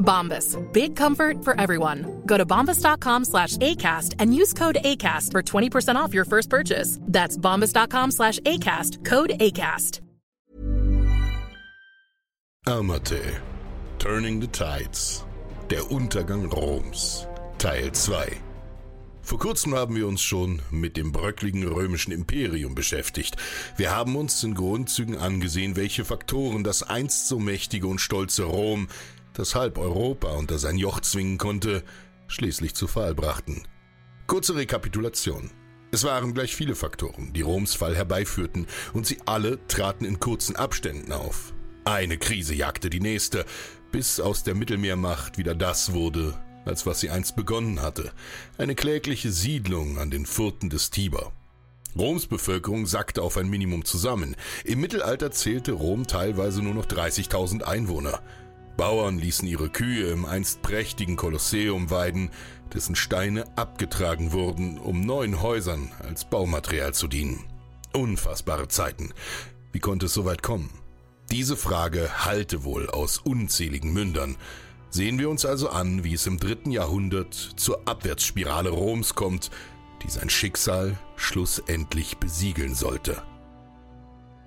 Bombas. Big comfort for everyone. Go to bombas.com slash ACAST and use code ACAST for 20% off your first purchase. That's bombas.com slash ACAST. Code ACAST. Amate. Turning the Tides. Der Untergang Roms. Teil 2. Vor kurzem haben wir uns schon mit dem bröckligen römischen Imperium beschäftigt. Wir haben uns in Grundzügen angesehen, welche Faktoren das einst so mächtige und stolze Rom, das halb Europa unter sein Joch zwingen konnte, schließlich zu Fall brachten. Kurze Rekapitulation. Es waren gleich viele Faktoren, die Roms Fall herbeiführten, und sie alle traten in kurzen Abständen auf. Eine Krise jagte die nächste, bis aus der Mittelmeermacht wieder das wurde, als was sie einst begonnen hatte, eine klägliche Siedlung an den Furten des Tiber. Roms Bevölkerung sackte auf ein Minimum zusammen. Im Mittelalter zählte Rom teilweise nur noch 30.000 Einwohner. Bauern ließen ihre Kühe im einst prächtigen Kolosseum weiden, dessen Steine abgetragen wurden, um neuen Häusern als Baumaterial zu dienen. Unfassbare Zeiten. Wie konnte es so weit kommen? Diese Frage hallte wohl aus unzähligen Mündern. Sehen wir uns also an, wie es im dritten Jahrhundert zur Abwärtsspirale Roms kommt, die sein Schicksal schlussendlich besiegeln sollte.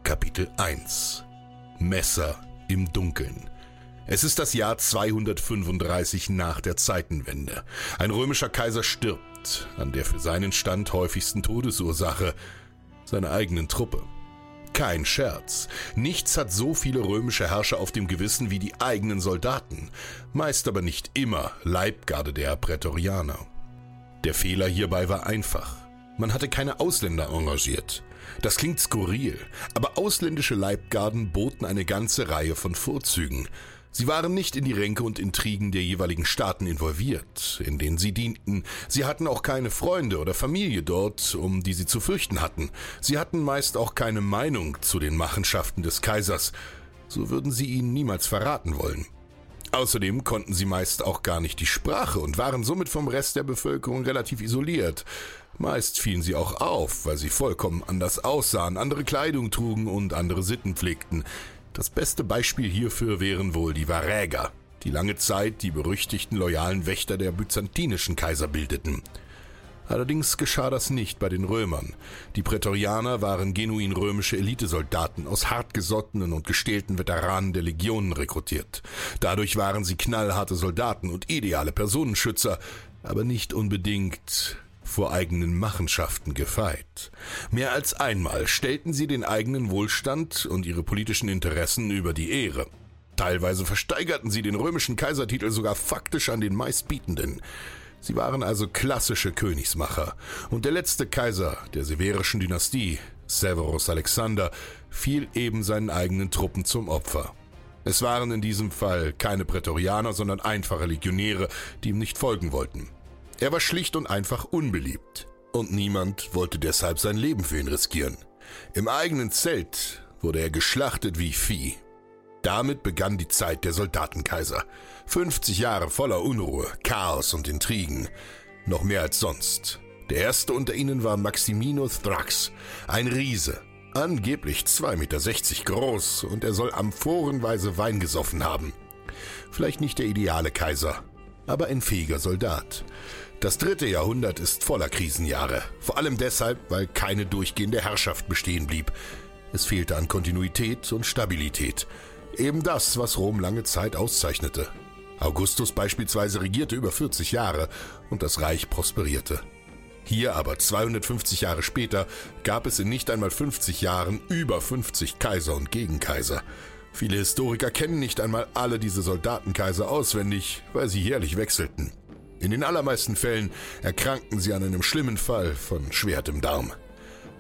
Kapitel 1 Messer im Dunkeln es ist das Jahr 235 nach der Zeitenwende. Ein römischer Kaiser stirbt, an der für seinen Stand häufigsten Todesursache, seiner eigenen Truppe. Kein Scherz. Nichts hat so viele römische Herrscher auf dem Gewissen wie die eigenen Soldaten, meist aber nicht immer Leibgarde der Prätorianer. Der Fehler hierbei war einfach. Man hatte keine Ausländer engagiert. Das klingt skurril, aber ausländische Leibgarden boten eine ganze Reihe von Vorzügen. Sie waren nicht in die Ränke und Intrigen der jeweiligen Staaten involviert, in denen sie dienten. Sie hatten auch keine Freunde oder Familie dort, um die sie zu fürchten hatten. Sie hatten meist auch keine Meinung zu den Machenschaften des Kaisers. So würden sie ihn niemals verraten wollen. Außerdem konnten sie meist auch gar nicht die Sprache und waren somit vom Rest der Bevölkerung relativ isoliert. Meist fielen sie auch auf, weil sie vollkommen anders aussahen, andere Kleidung trugen und andere Sitten pflegten. Das beste Beispiel hierfür wären wohl die Varäger, die lange Zeit die berüchtigten loyalen Wächter der byzantinischen Kaiser bildeten. Allerdings geschah das nicht bei den Römern. Die Prätorianer waren genuin römische Elitesoldaten aus hartgesottenen und gestählten Veteranen der Legionen rekrutiert. Dadurch waren sie knallharte Soldaten und ideale Personenschützer, aber nicht unbedingt vor eigenen Machenschaften gefeit. Mehr als einmal stellten sie den eigenen Wohlstand und ihre politischen Interessen über die Ehre. Teilweise versteigerten sie den römischen Kaisertitel sogar faktisch an den meistbietenden. Sie waren also klassische Königsmacher, und der letzte Kaiser der severischen Dynastie, Severus Alexander, fiel eben seinen eigenen Truppen zum Opfer. Es waren in diesem Fall keine Prätorianer, sondern einfache Legionäre, die ihm nicht folgen wollten. Er war schlicht und einfach unbeliebt. Und niemand wollte deshalb sein Leben für ihn riskieren. Im eigenen Zelt wurde er geschlachtet wie Vieh. Damit begann die Zeit der Soldatenkaiser. 50 Jahre voller Unruhe, Chaos und Intrigen. Noch mehr als sonst. Der erste unter ihnen war Maximinus Thrax, ein Riese, Angeblich 2,60 Meter groß und er soll amphorenweise Wein gesoffen haben. Vielleicht nicht der ideale Kaiser, aber ein fähiger Soldat. Das dritte Jahrhundert ist voller Krisenjahre, vor allem deshalb, weil keine durchgehende Herrschaft bestehen blieb. Es fehlte an Kontinuität und Stabilität. Eben das, was Rom lange Zeit auszeichnete. Augustus beispielsweise regierte über 40 Jahre und das Reich prosperierte. Hier aber 250 Jahre später gab es in nicht einmal 50 Jahren über 50 Kaiser und Gegenkaiser. Viele Historiker kennen nicht einmal alle diese Soldatenkaiser auswendig, weil sie jährlich wechselten. In den allermeisten Fällen erkrankten sie an einem schlimmen Fall von Schwert im Darm.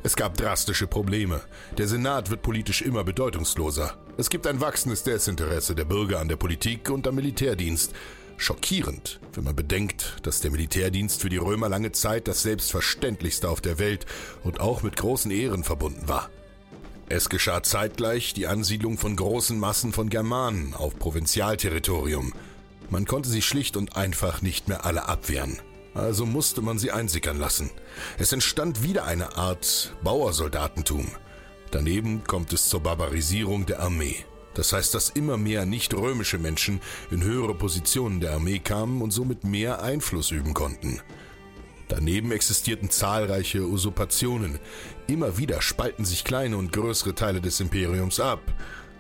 Es gab drastische Probleme. Der Senat wird politisch immer bedeutungsloser. Es gibt ein wachsendes Desinteresse der Bürger an der Politik und am Militärdienst. Schockierend, wenn man bedenkt, dass der Militärdienst für die Römer lange Zeit das selbstverständlichste auf der Welt und auch mit großen Ehren verbunden war. Es geschah zeitgleich die Ansiedlung von großen Massen von Germanen auf Provinzialterritorium. Man konnte sie schlicht und einfach nicht mehr alle abwehren. Also musste man sie einsickern lassen. Es entstand wieder eine Art Bauersoldatentum. Daneben kommt es zur Barbarisierung der Armee. Das heißt, dass immer mehr nicht-römische Menschen in höhere Positionen der Armee kamen und somit mehr Einfluss üben konnten. Daneben existierten zahlreiche Usurpationen. Immer wieder spalten sich kleine und größere Teile des Imperiums ab.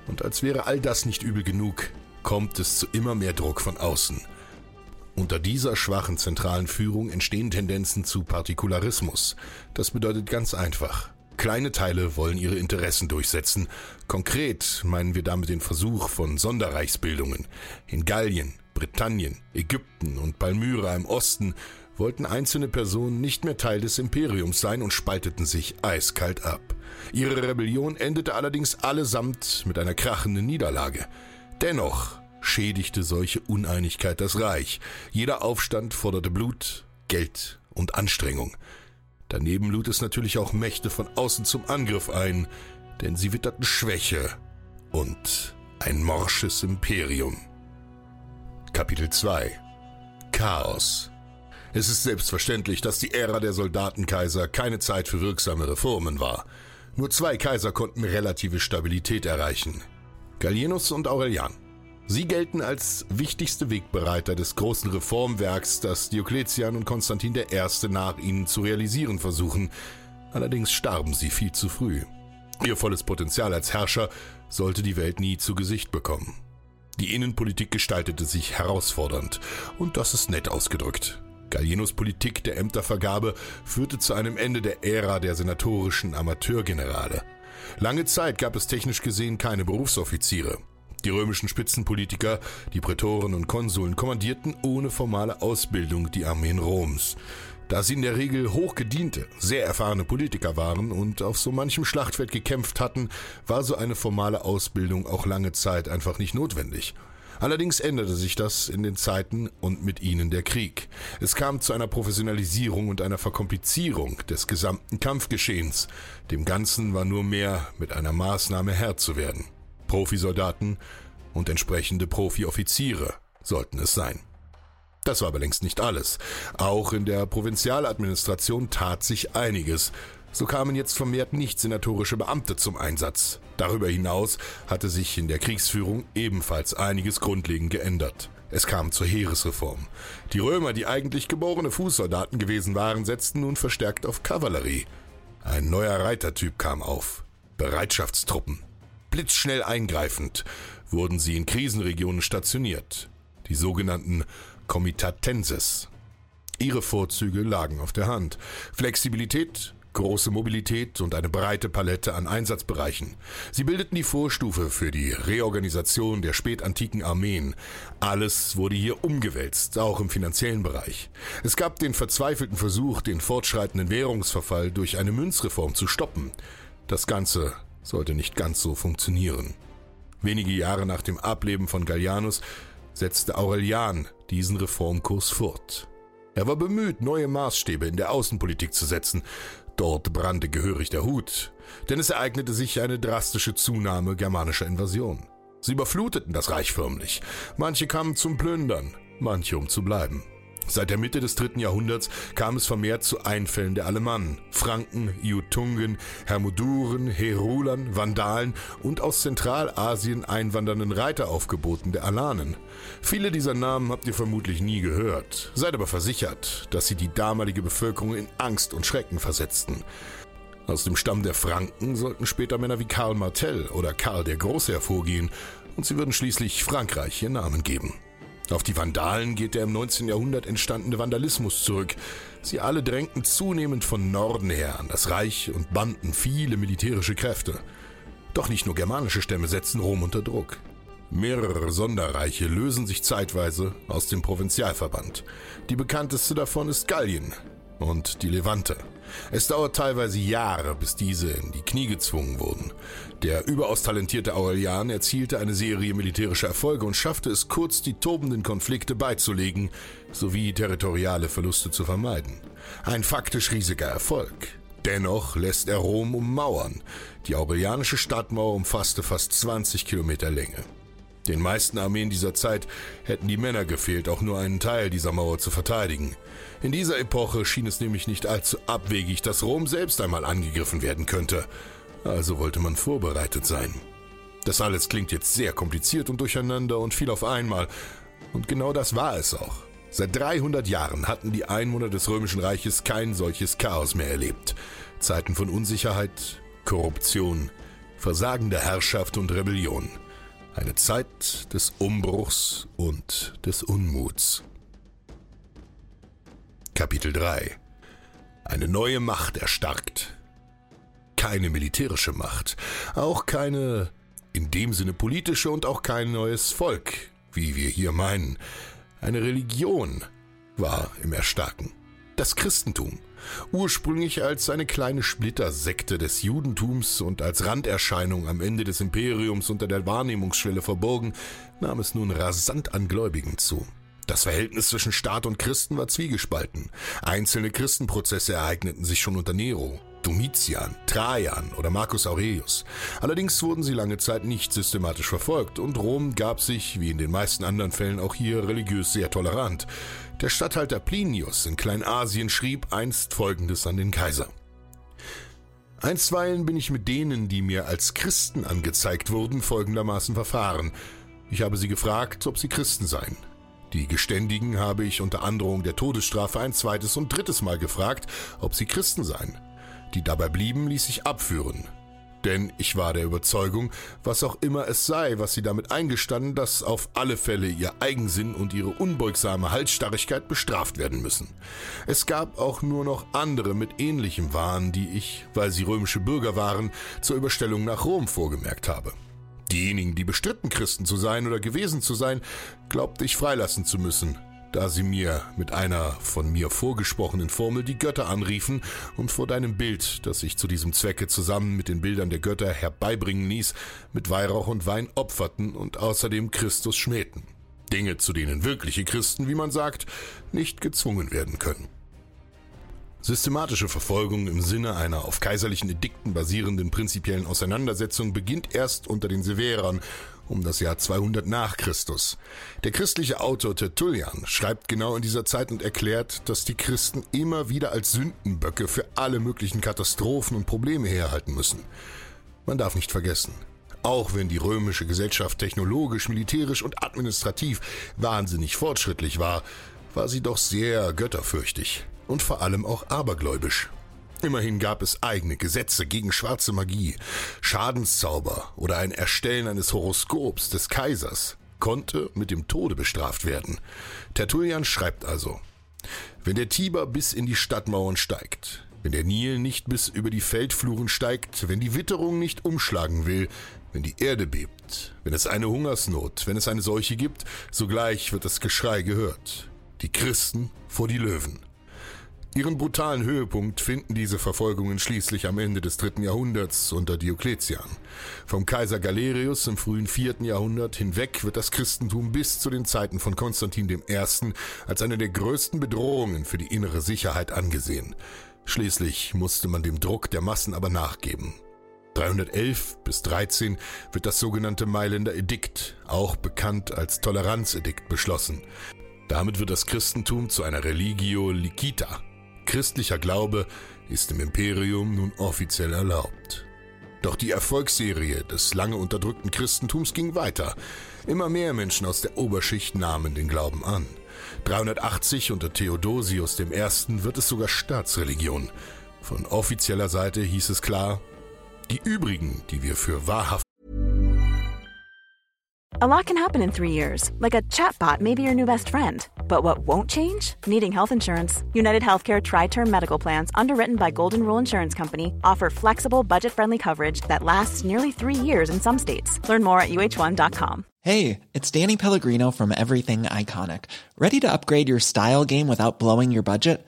Und als wäre all das nicht übel genug, kommt es zu immer mehr Druck von außen. Unter dieser schwachen zentralen Führung entstehen Tendenzen zu Partikularismus. Das bedeutet ganz einfach, Kleine Teile wollen ihre Interessen durchsetzen. Konkret meinen wir damit den Versuch von Sonderreichsbildungen. In Gallien, Britannien, Ägypten und Palmyra im Osten wollten einzelne Personen nicht mehr Teil des Imperiums sein und spalteten sich eiskalt ab. Ihre Rebellion endete allerdings allesamt mit einer krachenden Niederlage. Dennoch schädigte solche Uneinigkeit das Reich. Jeder Aufstand forderte Blut, Geld und Anstrengung. Daneben lud es natürlich auch Mächte von außen zum Angriff ein, denn sie witterten Schwäche und ein morsches Imperium. Kapitel 2 Chaos Es ist selbstverständlich, dass die Ära der Soldatenkaiser keine Zeit für wirksame Reformen war. Nur zwei Kaiser konnten relative Stabilität erreichen. Gallienus und Aurelian. Sie gelten als wichtigste Wegbereiter des großen Reformwerks, das Diokletian und Konstantin I. nach ihnen zu realisieren versuchen. Allerdings starben sie viel zu früh. Ihr volles Potenzial als Herrscher sollte die Welt nie zu Gesicht bekommen. Die Innenpolitik gestaltete sich herausfordernd, und das ist nett ausgedrückt. Gallienus Politik der Ämtervergabe führte zu einem Ende der Ära der senatorischen Amateurgenerale. Lange Zeit gab es technisch gesehen keine Berufsoffiziere. Die römischen Spitzenpolitiker, die Prätoren und Konsuln kommandierten ohne formale Ausbildung die Armeen Roms. Da sie in der Regel hochgediente, sehr erfahrene Politiker waren und auf so manchem Schlachtfeld gekämpft hatten, war so eine formale Ausbildung auch lange Zeit einfach nicht notwendig. Allerdings änderte sich das in den Zeiten und mit ihnen der Krieg. Es kam zu einer Professionalisierung und einer Verkomplizierung des gesamten Kampfgeschehens. Dem Ganzen war nur mehr mit einer Maßnahme Herr zu werden. Profisoldaten und entsprechende Profioffiziere sollten es sein. Das war aber längst nicht alles. Auch in der Provinzialadministration tat sich einiges. So kamen jetzt vermehrt nicht senatorische Beamte zum Einsatz. Darüber hinaus hatte sich in der Kriegsführung ebenfalls einiges grundlegend geändert. Es kam zur Heeresreform. Die Römer, die eigentlich geborene Fußsoldaten gewesen waren, setzten nun verstärkt auf Kavallerie. Ein neuer Reitertyp kam auf. Bereitschaftstruppen blitzschnell eingreifend wurden sie in Krisenregionen stationiert, die sogenannten Comitatenses. Ihre Vorzüge lagen auf der Hand. Flexibilität, große Mobilität und eine breite Palette an Einsatzbereichen. Sie bildeten die Vorstufe für die Reorganisation der spätantiken Armeen. Alles wurde hier umgewälzt, auch im finanziellen Bereich. Es gab den verzweifelten Versuch, den fortschreitenden Währungsverfall durch eine Münzreform zu stoppen. Das Ganze sollte nicht ganz so funktionieren. Wenige Jahre nach dem Ableben von Gallianus setzte Aurelian diesen Reformkurs fort. Er war bemüht, neue Maßstäbe in der Außenpolitik zu setzen. Dort brannte gehörig der Hut, denn es ereignete sich eine drastische Zunahme germanischer Invasion. Sie überfluteten das Reich förmlich. Manche kamen zum Plündern, manche um zu bleiben. Seit der Mitte des dritten Jahrhunderts kam es vermehrt zu Einfällen der Alemannen, Franken, Iutungen, Hermoduren, Herulern, Vandalen und aus Zentralasien einwandernden Reiteraufgeboten der Alanen. Viele dieser Namen habt ihr vermutlich nie gehört, seid aber versichert, dass sie die damalige Bevölkerung in Angst und Schrecken versetzten. Aus dem Stamm der Franken sollten später Männer wie Karl Martell oder Karl der Große hervorgehen, und sie würden schließlich Frankreich ihren Namen geben. Auf die Vandalen geht der im 19. Jahrhundert entstandene Vandalismus zurück. Sie alle drängten zunehmend von Norden her an das Reich und banden viele militärische Kräfte. Doch nicht nur germanische Stämme setzten Rom unter Druck. Mehrere Sonderreiche lösen sich zeitweise aus dem Provinzialverband. Die bekannteste davon ist Gallien und die Levante. Es dauert teilweise Jahre, bis diese in die Knie gezwungen wurden. Der überaus talentierte Aurelian erzielte eine Serie militärischer Erfolge und schaffte es kurz, die tobenden Konflikte beizulegen, sowie territoriale Verluste zu vermeiden. Ein faktisch riesiger Erfolg. Dennoch lässt er Rom ummauern. Die aurelianische Stadtmauer umfasste fast 20 Kilometer Länge. Den meisten Armeen dieser Zeit hätten die Männer gefehlt, auch nur einen Teil dieser Mauer zu verteidigen. In dieser Epoche schien es nämlich nicht allzu abwegig, dass Rom selbst einmal angegriffen werden könnte. Also wollte man vorbereitet sein. Das alles klingt jetzt sehr kompliziert und durcheinander und viel auf einmal. Und genau das war es auch. Seit 300 Jahren hatten die Einwohner des Römischen Reiches kein solches Chaos mehr erlebt. Zeiten von Unsicherheit, Korruption, versagender Herrschaft und Rebellion. Eine Zeit des Umbruchs und des Unmuts. Kapitel 3 Eine neue Macht erstarkt. Keine militärische Macht, auch keine in dem Sinne politische und auch kein neues Volk, wie wir hier meinen. Eine Religion war im Erstarken. Das Christentum Ursprünglich als eine kleine Splittersekte des Judentums und als Randerscheinung am Ende des Imperiums unter der Wahrnehmungsschwelle verborgen, nahm es nun rasant an Gläubigen zu. Das Verhältnis zwischen Staat und Christen war zwiegespalten. Einzelne Christenprozesse ereigneten sich schon unter Nero, Domitian, Trajan oder Marcus Aurelius. Allerdings wurden sie lange Zeit nicht systematisch verfolgt und Rom gab sich, wie in den meisten anderen Fällen auch hier, religiös sehr tolerant. Der Statthalter Plinius in Kleinasien schrieb einst Folgendes an den Kaiser. Einstweilen bin ich mit denen, die mir als Christen angezeigt wurden, folgendermaßen verfahren. Ich habe sie gefragt, ob sie Christen seien. Die Geständigen habe ich unter Androhung der Todesstrafe ein zweites und drittes Mal gefragt, ob sie Christen seien. Die dabei blieben, ließ ich abführen. Denn ich war der Überzeugung, was auch immer es sei, was sie damit eingestanden, dass auf alle Fälle ihr Eigensinn und ihre unbeugsame Halsstarrigkeit bestraft werden müssen. Es gab auch nur noch andere mit ähnlichem Wahn, die ich, weil sie römische Bürger waren, zur Überstellung nach Rom vorgemerkt habe. Diejenigen, die bestritten, Christen zu sein oder gewesen zu sein, glaubte ich freilassen zu müssen, da sie mir mit einer von mir vorgesprochenen Formel die Götter anriefen und vor deinem Bild, das ich zu diesem Zwecke zusammen mit den Bildern der Götter herbeibringen ließ, mit Weihrauch und Wein opferten und außerdem Christus schmähten. Dinge, zu denen wirkliche Christen, wie man sagt, nicht gezwungen werden können. Systematische Verfolgung im Sinne einer auf kaiserlichen Edikten basierenden prinzipiellen Auseinandersetzung beginnt erst unter den Severern um das Jahr 200 nach Christus. Der christliche Autor Tertullian schreibt genau in dieser Zeit und erklärt, dass die Christen immer wieder als Sündenböcke für alle möglichen Katastrophen und Probleme herhalten müssen. Man darf nicht vergessen, auch wenn die römische Gesellschaft technologisch, militärisch und administrativ wahnsinnig fortschrittlich war, war sie doch sehr götterfürchtig und vor allem auch abergläubisch. Immerhin gab es eigene Gesetze gegen schwarze Magie, Schadenszauber oder ein Erstellen eines Horoskops des Kaisers konnte mit dem Tode bestraft werden. Tertullian schreibt also, wenn der Tiber bis in die Stadtmauern steigt, wenn der Nil nicht bis über die Feldfluren steigt, wenn die Witterung nicht umschlagen will, wenn die Erde bebt, wenn es eine Hungersnot, wenn es eine Seuche gibt, sogleich wird das Geschrei gehört. Die Christen vor die Löwen. Ihren brutalen Höhepunkt finden diese Verfolgungen schließlich am Ende des dritten Jahrhunderts unter Diokletian. Vom Kaiser Galerius im frühen vierten Jahrhundert hinweg wird das Christentum bis zu den Zeiten von Konstantin I. als eine der größten Bedrohungen für die innere Sicherheit angesehen. Schließlich musste man dem Druck der Massen aber nachgeben. 311 bis 13 wird das sogenannte Mailänder Edikt, auch bekannt als Toleranzedikt, beschlossen. Damit wird das Christentum zu einer Religio licita. Christlicher Glaube ist im Imperium nun offiziell erlaubt. Doch die Erfolgsserie des lange unterdrückten Christentums ging weiter. Immer mehr Menschen aus der Oberschicht nahmen den Glauben an. 380 unter Theodosius I. wird es sogar Staatsreligion. Von offizieller Seite hieß es klar, die übrigen, die wir für wahrhaft A lot can happen in three years, like a chatbot may be your new best friend. But what won't change? Needing health insurance. United Healthcare Tri Term Medical Plans, underwritten by Golden Rule Insurance Company, offer flexible, budget friendly coverage that lasts nearly three years in some states. Learn more at uh1.com. Hey, it's Danny Pellegrino from Everything Iconic. Ready to upgrade your style game without blowing your budget?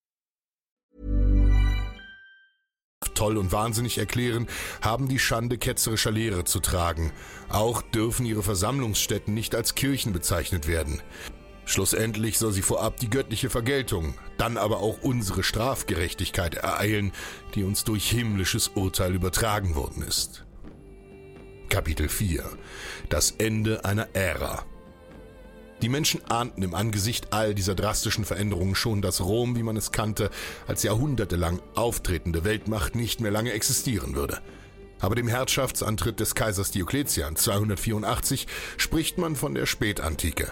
Toll und wahnsinnig erklären, haben die Schande ketzerischer Lehre zu tragen. Auch dürfen ihre Versammlungsstätten nicht als Kirchen bezeichnet werden. Schlussendlich soll sie vorab die göttliche Vergeltung, dann aber auch unsere Strafgerechtigkeit ereilen, die uns durch himmlisches Urteil übertragen worden ist. Kapitel 4 Das Ende einer Ära die Menschen ahnten im Angesicht all dieser drastischen Veränderungen schon, dass Rom, wie man es kannte, als jahrhundertelang auftretende Weltmacht nicht mehr lange existieren würde. Aber dem Herrschaftsantritt des Kaisers Diokletian 284 spricht man von der Spätantike.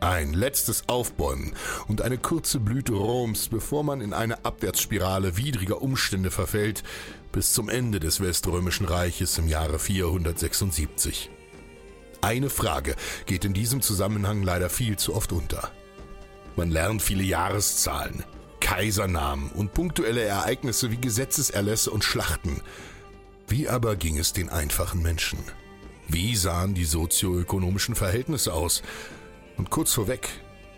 Ein letztes Aufbäumen und eine kurze Blüte Roms, bevor man in eine Abwärtsspirale widriger Umstände verfällt, bis zum Ende des Weströmischen Reiches im Jahre 476. Eine Frage geht in diesem Zusammenhang leider viel zu oft unter. Man lernt viele Jahreszahlen, Kaisernamen und punktuelle Ereignisse wie Gesetzeserlässe und Schlachten. Wie aber ging es den einfachen Menschen? Wie sahen die sozioökonomischen Verhältnisse aus? Und kurz vorweg,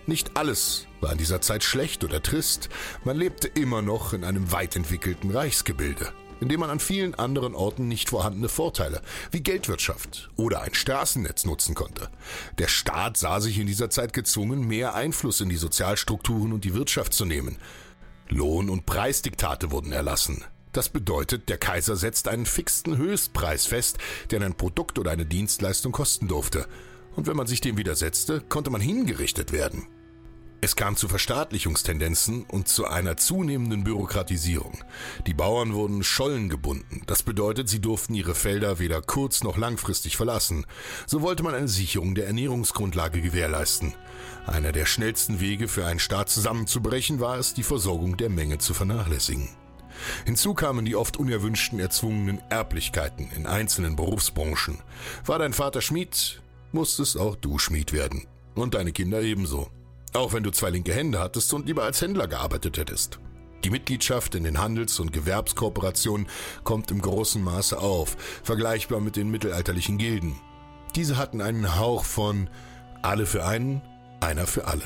nicht alles war in dieser Zeit schlecht oder trist, man lebte immer noch in einem weit entwickelten Reichsgebilde indem man an vielen anderen Orten nicht vorhandene Vorteile wie Geldwirtschaft oder ein Straßennetz nutzen konnte. Der Staat sah sich in dieser Zeit gezwungen, mehr Einfluss in die Sozialstrukturen und die Wirtschaft zu nehmen. Lohn- und Preisdiktate wurden erlassen. Das bedeutet, der Kaiser setzt einen fixen Höchstpreis fest, der ein Produkt oder eine Dienstleistung kosten durfte. Und wenn man sich dem widersetzte, konnte man hingerichtet werden. Es kam zu Verstaatlichungstendenzen und zu einer zunehmenden Bürokratisierung. Die Bauern wurden Schollen gebunden. Das bedeutet, sie durften ihre Felder weder kurz noch langfristig verlassen. So wollte man eine Sicherung der Ernährungsgrundlage gewährleisten. Einer der schnellsten Wege für einen Staat zusammenzubrechen war es, die Versorgung der Menge zu vernachlässigen. Hinzu kamen die oft unerwünschten erzwungenen Erblichkeiten in einzelnen Berufsbranchen. War dein Vater Schmied, musstest auch du Schmied werden. Und deine Kinder ebenso. Auch wenn du zwei linke Hände hattest und lieber als Händler gearbeitet hättest. Die Mitgliedschaft in den Handels- und Gewerbskooperationen kommt im großen Maße auf, vergleichbar mit den mittelalterlichen Gilden. Diese hatten einen Hauch von alle für einen, einer für alle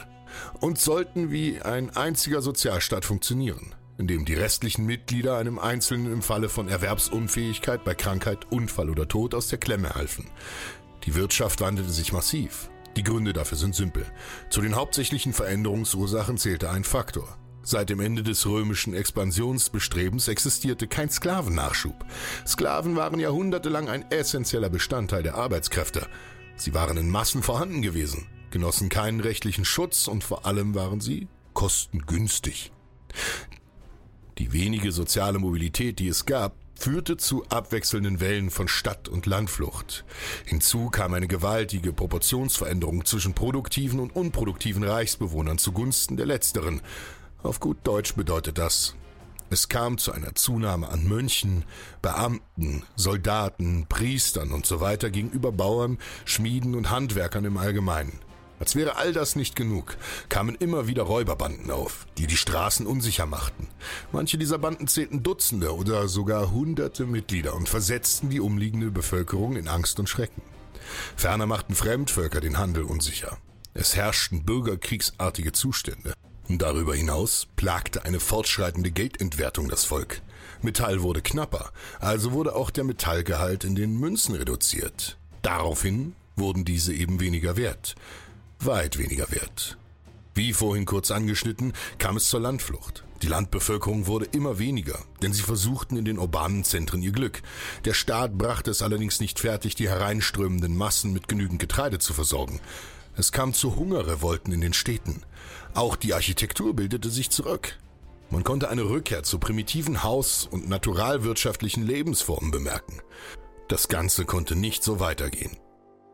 und sollten wie ein einziger Sozialstaat funktionieren, in dem die restlichen Mitglieder einem Einzelnen im Falle von Erwerbsunfähigkeit bei Krankheit, Unfall oder Tod aus der Klemme halfen. Die Wirtschaft wandelte sich massiv. Die Gründe dafür sind simpel. Zu den hauptsächlichen Veränderungsursachen zählte ein Faktor. Seit dem Ende des römischen Expansionsbestrebens existierte kein Sklavennachschub. Sklaven waren jahrhundertelang ein essentieller Bestandteil der Arbeitskräfte. Sie waren in Massen vorhanden gewesen, genossen keinen rechtlichen Schutz und vor allem waren sie kostengünstig. Die wenige soziale Mobilität, die es gab, führte zu abwechselnden Wellen von Stadt- und Landflucht. Hinzu kam eine gewaltige Proportionsveränderung zwischen produktiven und unproduktiven Reichsbewohnern zugunsten der letzteren. Auf gut Deutsch bedeutet das, es kam zu einer Zunahme an Mönchen, Beamten, Soldaten, Priestern und so gegenüber Bauern, Schmieden und Handwerkern im Allgemeinen. Als wäre all das nicht genug, kamen immer wieder Räuberbanden auf, die die Straßen unsicher machten. Manche dieser Banden zählten Dutzende oder sogar hunderte Mitglieder und versetzten die umliegende Bevölkerung in Angst und Schrecken. Ferner machten Fremdvölker den Handel unsicher. Es herrschten bürgerkriegsartige Zustände. Darüber hinaus plagte eine fortschreitende Geldentwertung das Volk. Metall wurde knapper, also wurde auch der Metallgehalt in den Münzen reduziert. Daraufhin wurden diese eben weniger wert, weit weniger wert. Wie vorhin kurz angeschnitten, kam es zur Landflucht. Die Landbevölkerung wurde immer weniger, denn sie versuchten in den urbanen Zentren ihr Glück. Der Staat brachte es allerdings nicht fertig, die hereinströmenden Massen mit genügend Getreide zu versorgen. Es kam zu Hungerrevolten in den Städten. Auch die Architektur bildete sich zurück. Man konnte eine Rückkehr zu primitiven Haus- und naturalwirtschaftlichen Lebensformen bemerken. Das Ganze konnte nicht so weitergehen.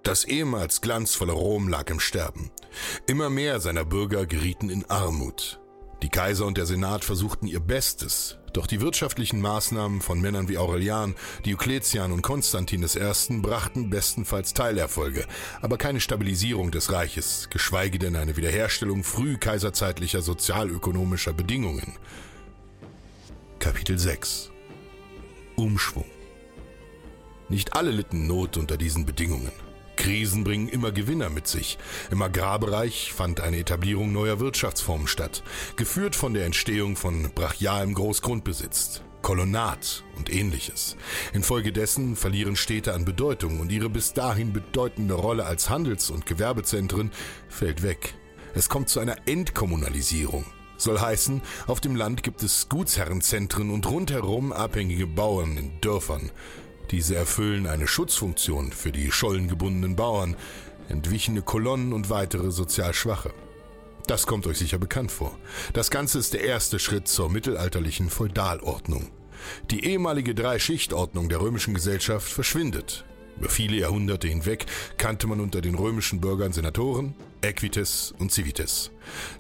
Das ehemals glanzvolle Rom lag im Sterben. Immer mehr seiner Bürger gerieten in Armut. Die Kaiser und der Senat versuchten ihr Bestes, doch die wirtschaftlichen Maßnahmen von Männern wie Aurelian, Diokletian und Konstantin I. brachten bestenfalls Teilerfolge, aber keine Stabilisierung des Reiches, geschweige denn eine Wiederherstellung frühkaiserzeitlicher sozialökonomischer Bedingungen. Kapitel 6 Umschwung Nicht alle litten Not unter diesen Bedingungen. Krisen bringen immer Gewinner mit sich. Im Agrarbereich fand eine Etablierung neuer Wirtschaftsformen statt, geführt von der Entstehung von brachialem Großgrundbesitz, Kolonat und ähnliches. Infolgedessen verlieren Städte an Bedeutung und ihre bis dahin bedeutende Rolle als Handels- und Gewerbezentren fällt weg. Es kommt zu einer Entkommunalisierung. Soll heißen, auf dem Land gibt es Gutsherrenzentren und rundherum abhängige Bauern in Dörfern. Diese erfüllen eine Schutzfunktion für die schollengebundenen Bauern, entwichene Kolonnen und weitere sozial Schwache. Das kommt euch sicher bekannt vor. Das Ganze ist der erste Schritt zur mittelalterlichen Feudalordnung. Die ehemalige Drei-Schicht-Ordnung der römischen Gesellschaft verschwindet. Über viele Jahrhunderte hinweg kannte man unter den römischen Bürgern Senatoren, Equites und Civites.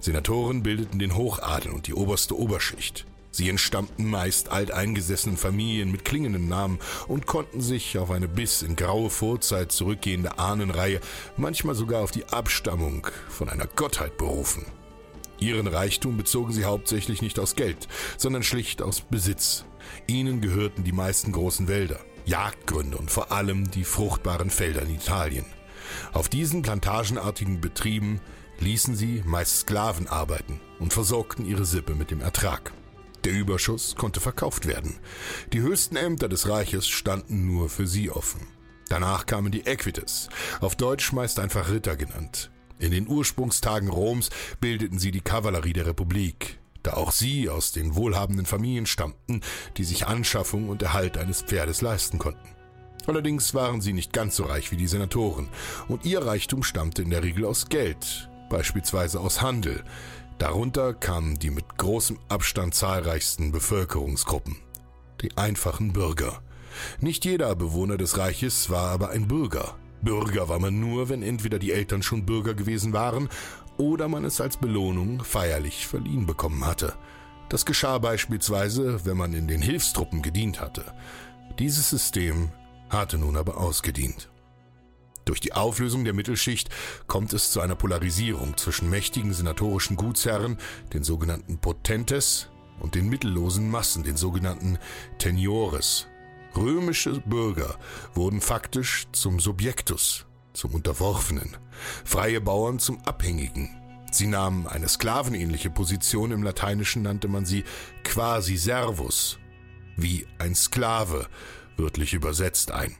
Senatoren bildeten den Hochadel und die oberste Oberschicht. Sie entstammten meist alteingesessenen Familien mit klingenden Namen und konnten sich auf eine bis in graue Vorzeit zurückgehende Ahnenreihe, manchmal sogar auf die Abstammung von einer Gottheit berufen. Ihren Reichtum bezogen sie hauptsächlich nicht aus Geld, sondern schlicht aus Besitz. Ihnen gehörten die meisten großen Wälder, Jagdgründe und vor allem die fruchtbaren Felder in Italien. Auf diesen plantagenartigen Betrieben ließen sie meist Sklaven arbeiten und versorgten ihre Sippe mit dem Ertrag. Der Überschuss konnte verkauft werden. Die höchsten Ämter des Reiches standen nur für sie offen. Danach kamen die Equites, auf Deutsch meist einfach Ritter genannt. In den Ursprungstagen Roms bildeten sie die Kavallerie der Republik, da auch sie aus den wohlhabenden Familien stammten, die sich Anschaffung und Erhalt eines Pferdes leisten konnten. Allerdings waren sie nicht ganz so reich wie die Senatoren, und ihr Reichtum stammte in der Regel aus Geld, beispielsweise aus Handel, Darunter kamen die mit großem Abstand zahlreichsten Bevölkerungsgruppen, die einfachen Bürger. Nicht jeder Bewohner des Reiches war aber ein Bürger. Bürger war man nur, wenn entweder die Eltern schon Bürger gewesen waren oder man es als Belohnung feierlich verliehen bekommen hatte. Das geschah beispielsweise, wenn man in den Hilfstruppen gedient hatte. Dieses System hatte nun aber ausgedient. Durch die Auflösung der Mittelschicht kommt es zu einer Polarisierung zwischen mächtigen senatorischen Gutsherren, den sogenannten Potentes, und den mittellosen Massen, den sogenannten Teniores. Römische Bürger wurden faktisch zum Subjektus, zum Unterworfenen, freie Bauern zum Abhängigen. Sie nahmen eine sklavenähnliche Position, im Lateinischen nannte man sie quasi servus, wie ein Sklave, wörtlich übersetzt ein.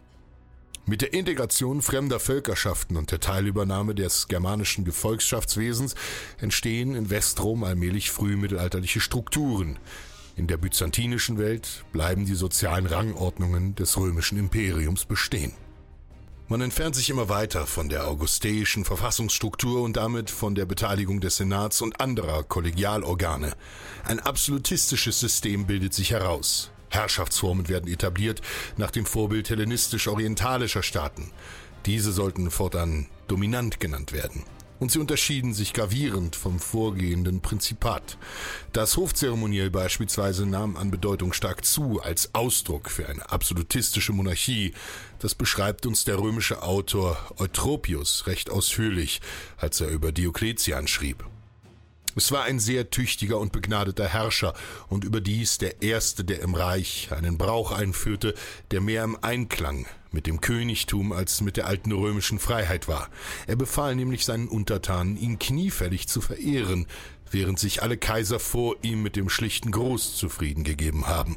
Mit der Integration fremder Völkerschaften und der Teilübernahme des germanischen Gefolgschaftswesens entstehen in Westrom allmählich frühmittelalterliche Strukturen. In der byzantinischen Welt bleiben die sozialen Rangordnungen des römischen Imperiums bestehen. Man entfernt sich immer weiter von der augusteischen Verfassungsstruktur und damit von der Beteiligung des Senats und anderer Kollegialorgane. Ein absolutistisches System bildet sich heraus. Herrschaftsformen werden etabliert nach dem Vorbild hellenistisch-orientalischer Staaten. Diese sollten fortan dominant genannt werden. Und sie unterschieden sich gravierend vom vorgehenden Prinzipat. Das Hofzeremoniell beispielsweise nahm an Bedeutung stark zu als Ausdruck für eine absolutistische Monarchie. Das beschreibt uns der römische Autor Eutropius recht ausführlich, als er über Diokletian schrieb. Es war ein sehr tüchtiger und begnadeter Herrscher und überdies der erste, der im Reich einen Brauch einführte, der mehr im Einklang mit dem Königtum als mit der alten römischen Freiheit war. Er befahl nämlich seinen Untertanen, ihn kniefällig zu verehren, während sich alle Kaiser vor ihm mit dem schlichten Gruß zufrieden gegeben haben.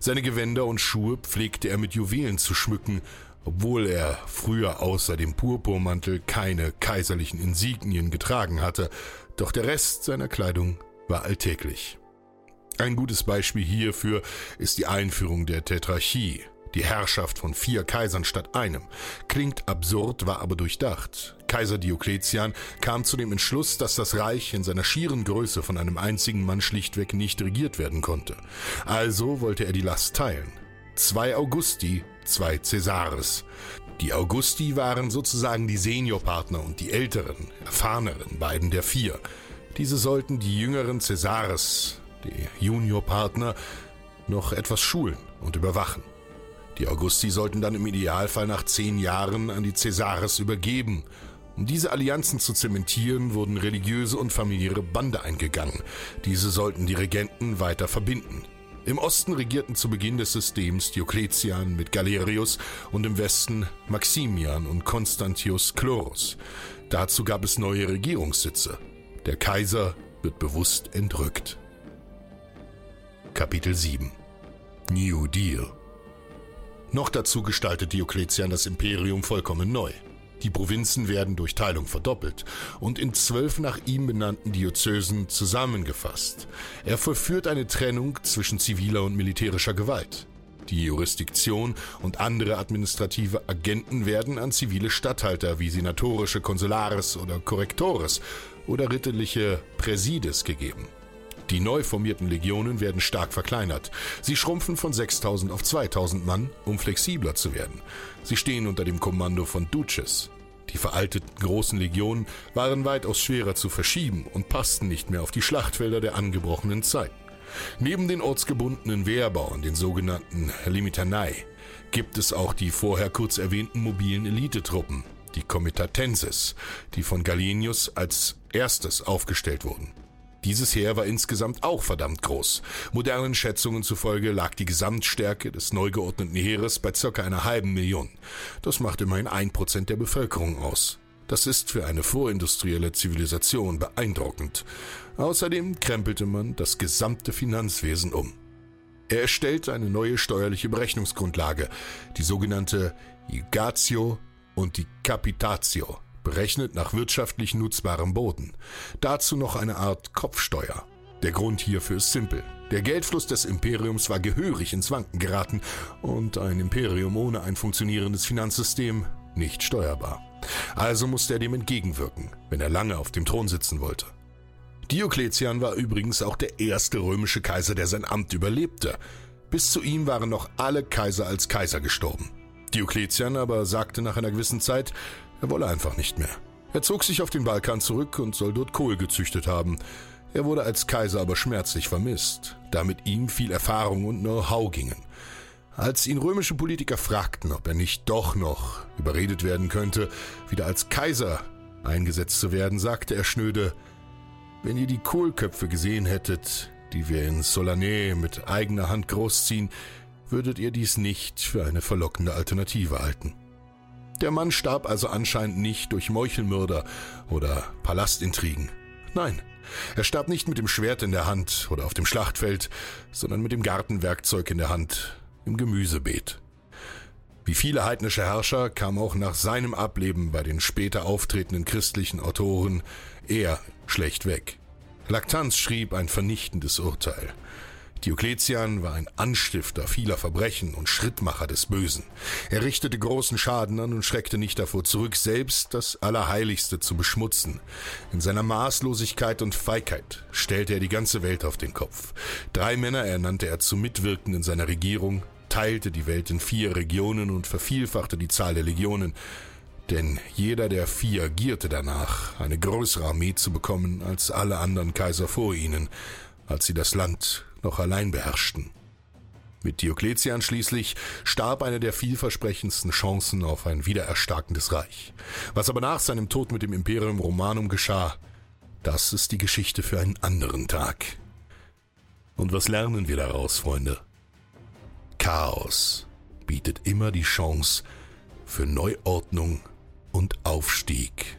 Seine Gewänder und Schuhe pflegte er mit Juwelen zu schmücken, obwohl er früher außer dem Purpurmantel keine kaiserlichen Insignien getragen hatte, doch der Rest seiner Kleidung war alltäglich. Ein gutes Beispiel hierfür ist die Einführung der Tetrarchie, die Herrschaft von vier Kaisern statt einem. Klingt absurd, war aber durchdacht. Kaiser Diokletian kam zu dem Entschluss, dass das Reich in seiner schieren Größe von einem einzigen Mann schlichtweg nicht regiert werden konnte. Also wollte er die Last teilen. Zwei Augusti, zwei Cäsares. Die Augusti waren sozusagen die Seniorpartner und die älteren, erfahreneren beiden der vier. Diese sollten die jüngeren Cäsares, die Juniorpartner, noch etwas schulen und überwachen. Die Augusti sollten dann im Idealfall nach zehn Jahren an die Cäsares übergeben. Um diese Allianzen zu zementieren, wurden religiöse und familiäre Bande eingegangen. Diese sollten die Regenten weiter verbinden. Im Osten regierten zu Beginn des Systems Diokletian mit Galerius und im Westen Maximian und Constantius Chlorus. Dazu gab es neue Regierungssitze. Der Kaiser wird bewusst entrückt. Kapitel 7 New Deal noch dazu gestaltet Diokletian das Imperium vollkommen neu. Die Provinzen werden durch Teilung verdoppelt und in zwölf nach ihm benannten Diözesen zusammengefasst. Er vollführt eine Trennung zwischen ziviler und militärischer Gewalt. Die Jurisdiktion und andere administrative Agenten werden an zivile Statthalter wie senatorische Konsulares oder Korrektores oder ritterliche Präsides gegeben. Die neu formierten Legionen werden stark verkleinert. Sie schrumpfen von 6000 auf 2000 Mann, um flexibler zu werden. Sie stehen unter dem Kommando von Duces. Die veralteten großen Legionen waren weitaus schwerer zu verschieben und passten nicht mehr auf die Schlachtfelder der angebrochenen Zeit. Neben den ortsgebundenen Wehrbauern, den sogenannten Limitanei, gibt es auch die vorher kurz erwähnten mobilen Elitetruppen, die Comitatenses, die von Galenius als erstes aufgestellt wurden. Dieses Heer war insgesamt auch verdammt groß. Modernen Schätzungen zufolge lag die Gesamtstärke des neu geordneten Heeres bei circa einer halben Million. Das macht immerhin ein Prozent der Bevölkerung aus. Das ist für eine vorindustrielle Zivilisation beeindruckend. Außerdem krempelte man das gesamte Finanzwesen um. Er erstellte eine neue steuerliche Berechnungsgrundlage, die sogenannte Igatio und die Capitatio berechnet nach wirtschaftlich nutzbarem Boden. Dazu noch eine Art Kopfsteuer. Der Grund hierfür ist simpel. Der Geldfluss des Imperiums war gehörig ins Wanken geraten und ein Imperium ohne ein funktionierendes Finanzsystem nicht steuerbar. Also musste er dem entgegenwirken, wenn er lange auf dem Thron sitzen wollte. Diokletian war übrigens auch der erste römische Kaiser, der sein Amt überlebte. Bis zu ihm waren noch alle Kaiser als Kaiser gestorben. Diokletian aber sagte nach einer gewissen Zeit, er wolle einfach nicht mehr. Er zog sich auf den Balkan zurück und soll dort Kohl gezüchtet haben. Er wurde als Kaiser aber schmerzlich vermisst, da mit ihm viel Erfahrung und Know-how gingen. Als ihn römische Politiker fragten, ob er nicht doch noch überredet werden könnte, wieder als Kaiser eingesetzt zu werden, sagte er schnöde, wenn ihr die Kohlköpfe gesehen hättet, die wir in Solanä mit eigener Hand großziehen, würdet ihr dies nicht für eine verlockende Alternative halten. Der Mann starb also anscheinend nicht durch Meuchelmörder oder Palastintrigen. Nein, er starb nicht mit dem Schwert in der Hand oder auf dem Schlachtfeld, sondern mit dem Gartenwerkzeug in der Hand, im Gemüsebeet. Wie viele heidnische Herrscher kam auch nach seinem Ableben bei den später auftretenden christlichen Autoren er schlecht weg. Laktanz schrieb ein vernichtendes Urteil. Diokletian war ein Anstifter vieler Verbrechen und Schrittmacher des Bösen. Er richtete großen Schaden an und schreckte nicht davor zurück, selbst das Allerheiligste zu beschmutzen. In seiner Maßlosigkeit und Feigheit stellte er die ganze Welt auf den Kopf. Drei Männer ernannte er zu Mitwirkenden in seiner Regierung, teilte die Welt in vier Regionen und vervielfachte die Zahl der Legionen. Denn jeder der vier gierte danach, eine größere Armee zu bekommen als alle anderen Kaiser vor ihnen, als sie das Land noch allein beherrschten. Mit Diokletian schließlich starb eine der vielversprechendsten Chancen auf ein wiedererstarkendes Reich. Was aber nach seinem Tod mit dem Imperium Romanum geschah, das ist die Geschichte für einen anderen Tag. Und was lernen wir daraus, Freunde? Chaos bietet immer die Chance für Neuordnung und Aufstieg.